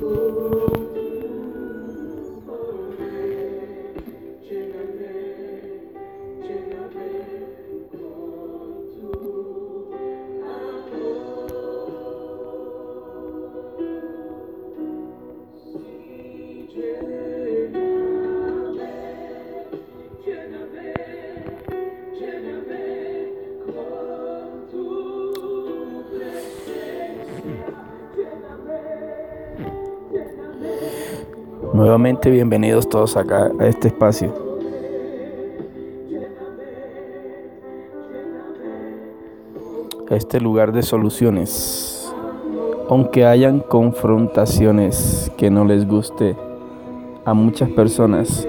Ooh. Nuevamente bienvenidos todos acá a este espacio. A este lugar de soluciones. Aunque hayan confrontaciones que no les guste a muchas personas,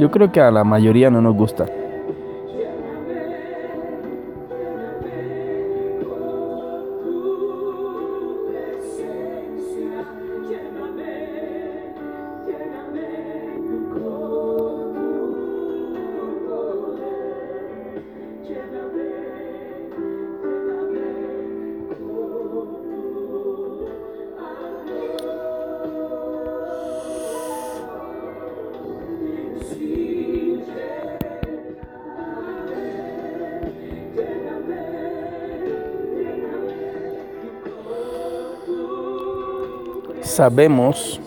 yo creo que a la mayoría no nos gusta. Sabemos,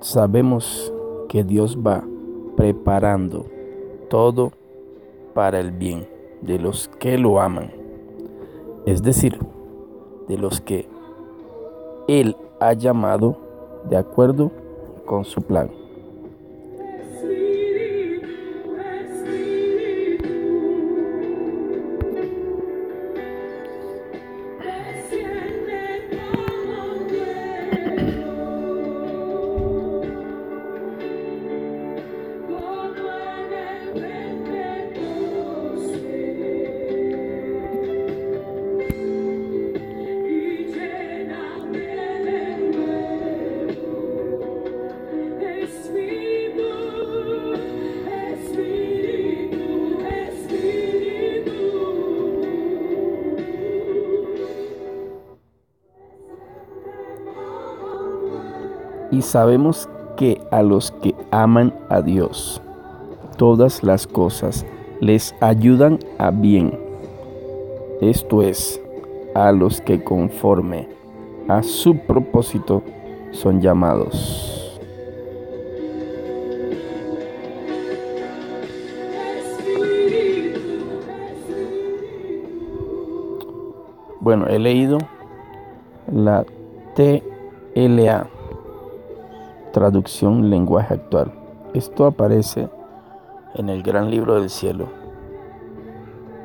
sabemos que Dios va preparando todo para el bien de los que lo aman, es decir, de los que Él ha llamado de acuerdo con su plan. Y sabemos que a los que aman a Dios, todas las cosas les ayudan a bien. Esto es, a los que conforme a su propósito son llamados. Bueno, he leído la TLA Traducción lenguaje actual. Esto aparece en el gran libro del cielo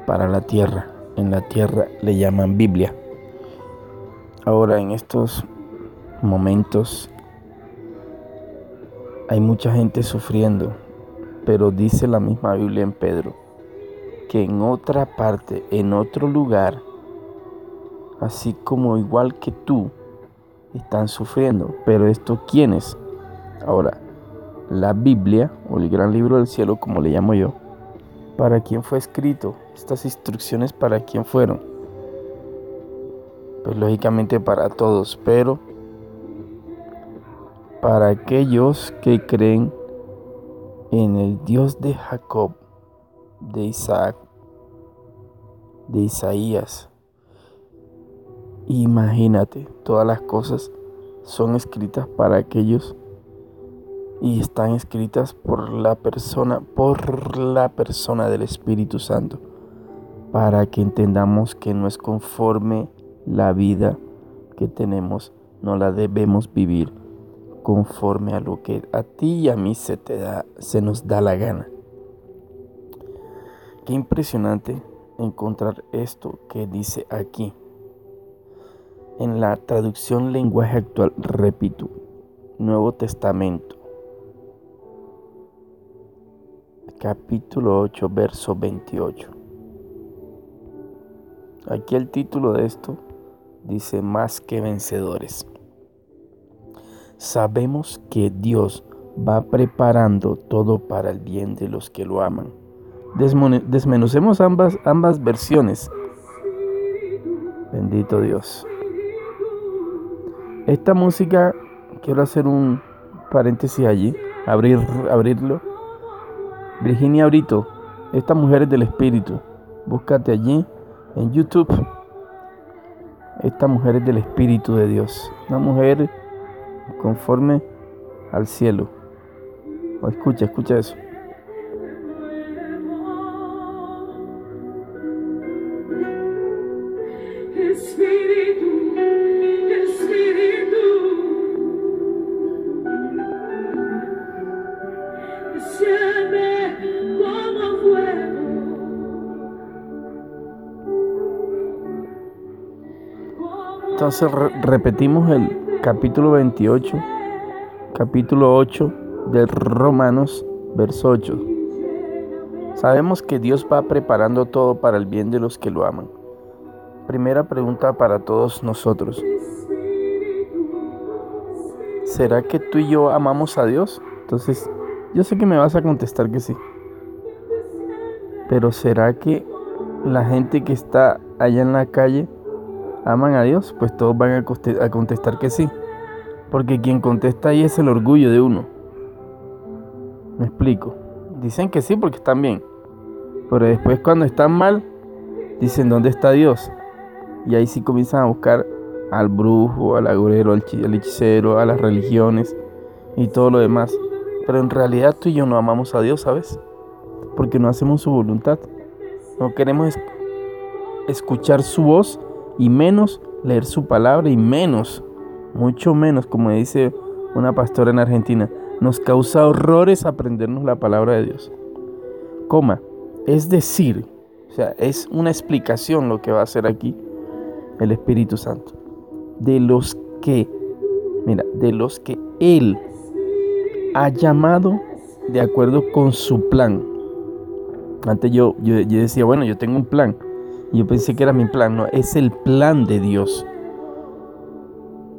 para la tierra. En la tierra le llaman Biblia. Ahora en estos momentos hay mucha gente sufriendo, pero dice la misma Biblia en Pedro que en otra parte, en otro lugar, así como igual que tú, están sufriendo. Pero esto, ¿quiénes? Ahora, la Biblia, o el gran libro del cielo, como le llamo yo, ¿para quién fue escrito? Estas instrucciones, ¿para quién fueron? Pues lógicamente para todos, pero para aquellos que creen en el Dios de Jacob, de Isaac, de Isaías. Imagínate, todas las cosas son escritas para aquellos y están escritas por la persona, por la persona del Espíritu Santo, para que entendamos que no es conforme la vida que tenemos, no la debemos vivir conforme a lo que a ti y a mí se te da, se nos da la gana. Qué impresionante encontrar esto que dice aquí. En la traducción lenguaje actual, repito, Nuevo Testamento, capítulo 8, verso 28. Aquí el título de esto dice más que vencedores. Sabemos que Dios va preparando todo para el bien de los que lo aman. Desmenucemos ambas, ambas versiones. Bendito Dios. Esta música, quiero hacer un paréntesis allí, abrir, abrirlo. Virginia Brito, esta mujer es del espíritu. Búscate allí en YouTube. Esta mujer es del espíritu de Dios. Una mujer conforme al cielo. O escucha, escucha eso. Entonces repetimos el capítulo 28, capítulo 8 de Romanos, verso 8. Sabemos que Dios va preparando todo para el bien de los que lo aman. Primera pregunta para todos nosotros. ¿Será que tú y yo amamos a Dios? Entonces, yo sé que me vas a contestar que sí. Pero ¿será que la gente que está allá en la calle aman a Dios, pues todos van a contestar que sí. Porque quien contesta ahí es el orgullo de uno. Me explico. Dicen que sí porque están bien. Pero después cuando están mal, dicen dónde está Dios. Y ahí sí comienzan a buscar al brujo, al agorero, al, hechicero, a las religiones y todo lo demás. Pero en realidad tú y yo no amamos a Dios, ¿sabes? Porque no hacemos su voluntad. No queremos escuchar su voz y menos leer su palabra y menos, mucho menos, como dice una pastora en Argentina, nos causa horrores aprendernos la palabra de Dios. Coma, es decir, o sea, es una explicación lo que va a hacer aquí el Espíritu Santo. De los que, mira, de los que Él ha llamado de acuerdo con su plan. Antes yo, yo, yo decía, bueno, yo tengo un plan yo pensé que era mi plan, no, es el plan de Dios.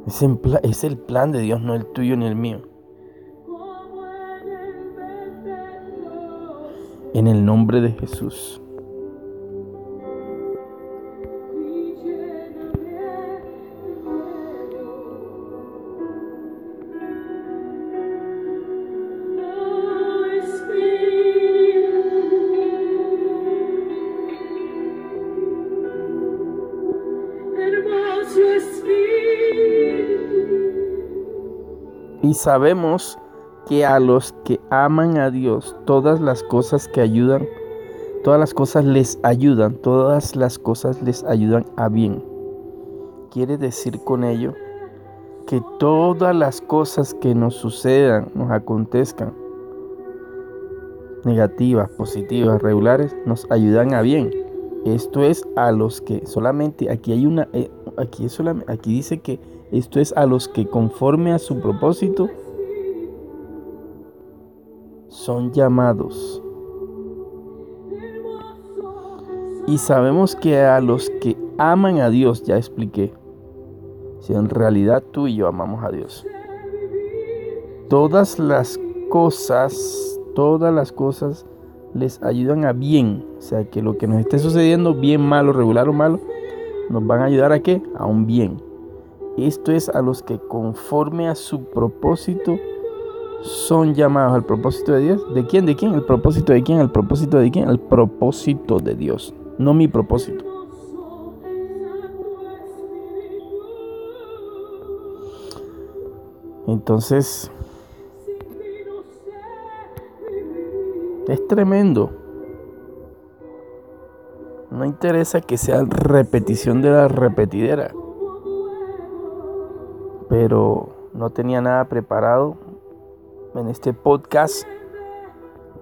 Es, el plan de Dios, no el tuyo ni el mío. En el nombre de Jesús. Y sabemos que a los que aman a Dios, todas las cosas que ayudan, todas las cosas les ayudan, todas las cosas les ayudan a bien. Quiere decir con ello que todas las cosas que nos sucedan, nos acontezcan, negativas, positivas, regulares, nos ayudan a bien. Esto es a los que solamente, aquí hay una, eh, aquí, aquí dice que esto es a los que conforme a su propósito son llamados. Y sabemos que a los que aman a Dios, ya expliqué, si en realidad tú y yo amamos a Dios, todas las cosas, todas las cosas les ayudan a bien. O sea, que lo que nos esté sucediendo, bien, malo, regular o malo, nos van a ayudar a qué? A un bien. Esto es a los que conforme a su propósito son llamados al propósito de Dios. ¿De quién? ¿De quién? ¿El propósito de quién? ¿El propósito de quién? El propósito de Dios, no mi propósito. Entonces, es tremendo. No interesa que sea repetición de la repetidera pero no tenía nada preparado en este podcast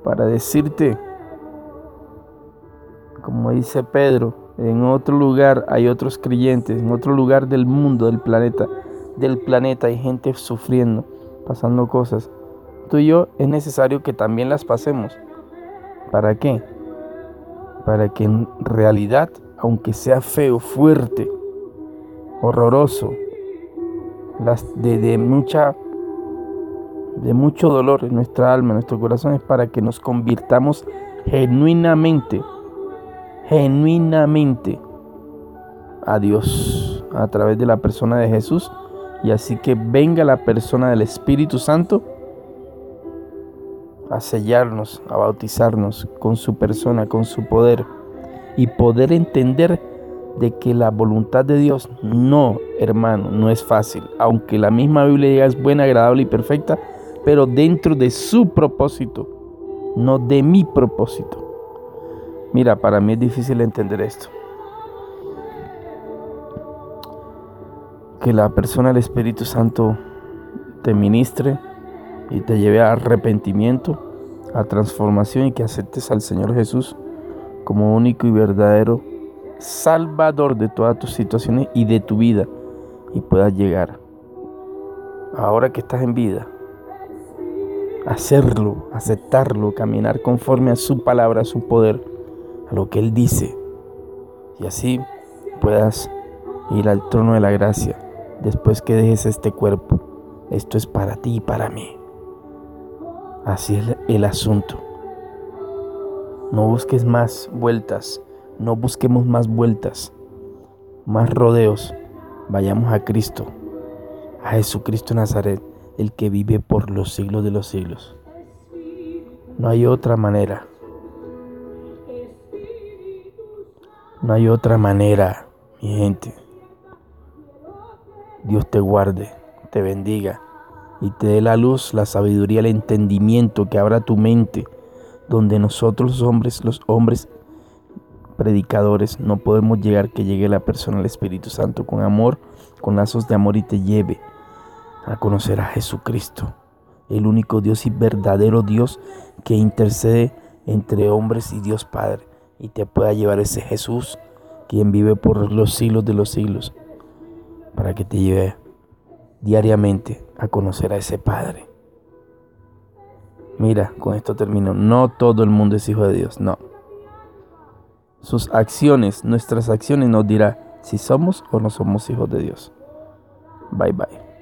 para decirte, como dice Pedro, en otro lugar hay otros creyentes, en otro lugar del mundo, del planeta, del planeta hay gente sufriendo, pasando cosas. Tú y yo es necesario que también las pasemos. ¿Para qué? Para que en realidad, aunque sea feo, fuerte, horroroso, de, mucha de mucho dolor en nuestra alma, en nuestro corazón, es para que nos convirtamos genuinamente, genuinamente a Dios a través de la persona de Jesús. Y así que venga la persona del Espíritu Santo a sellarnos, a bautizarnos con su persona, con su poder y poder entender de que la voluntad de Dios no, hermano, no es fácil. Aunque la misma Biblia es buena, agradable y perfecta, pero dentro de su propósito, no de mi propósito. Mira, para mí es difícil entender esto. Que la persona del Espíritu Santo te ministre y te lleve a arrepentimiento, a transformación y que aceptes al Señor Jesús como único y verdadero Salvador de todas tus situaciones y de tu vida y puedas llegar, ahora que estás en vida, hacerlo, aceptarlo, caminar conforme a su palabra, a su poder, a lo que Él dice. Y así puedas ir al trono de la gracia después que dejes este cuerpo. Esto es para ti y para mí. Así es el asunto. No busques más vueltas, no busquemos más vueltas, más rodeos. Vayamos a Cristo, a Jesucristo Nazaret, el que vive por los siglos de los siglos. No hay otra manera. No hay otra manera, mi gente. Dios te guarde, te bendiga y te dé la luz, la sabiduría, el entendimiento que abra tu mente, donde nosotros los hombres, los hombres predicadores, no podemos llegar que llegue la persona del Espíritu Santo con amor, con lazos de amor y te lleve a conocer a Jesucristo, el único Dios y verdadero Dios que intercede entre hombres y Dios Padre y te pueda llevar ese Jesús, quien vive por los siglos de los siglos, para que te lleve diariamente a conocer a ese Padre. Mira, con esto termino. No todo el mundo es hijo de Dios, no. Sus acciones, nuestras acciones nos dirá si somos o no somos hijos de Dios. Bye bye.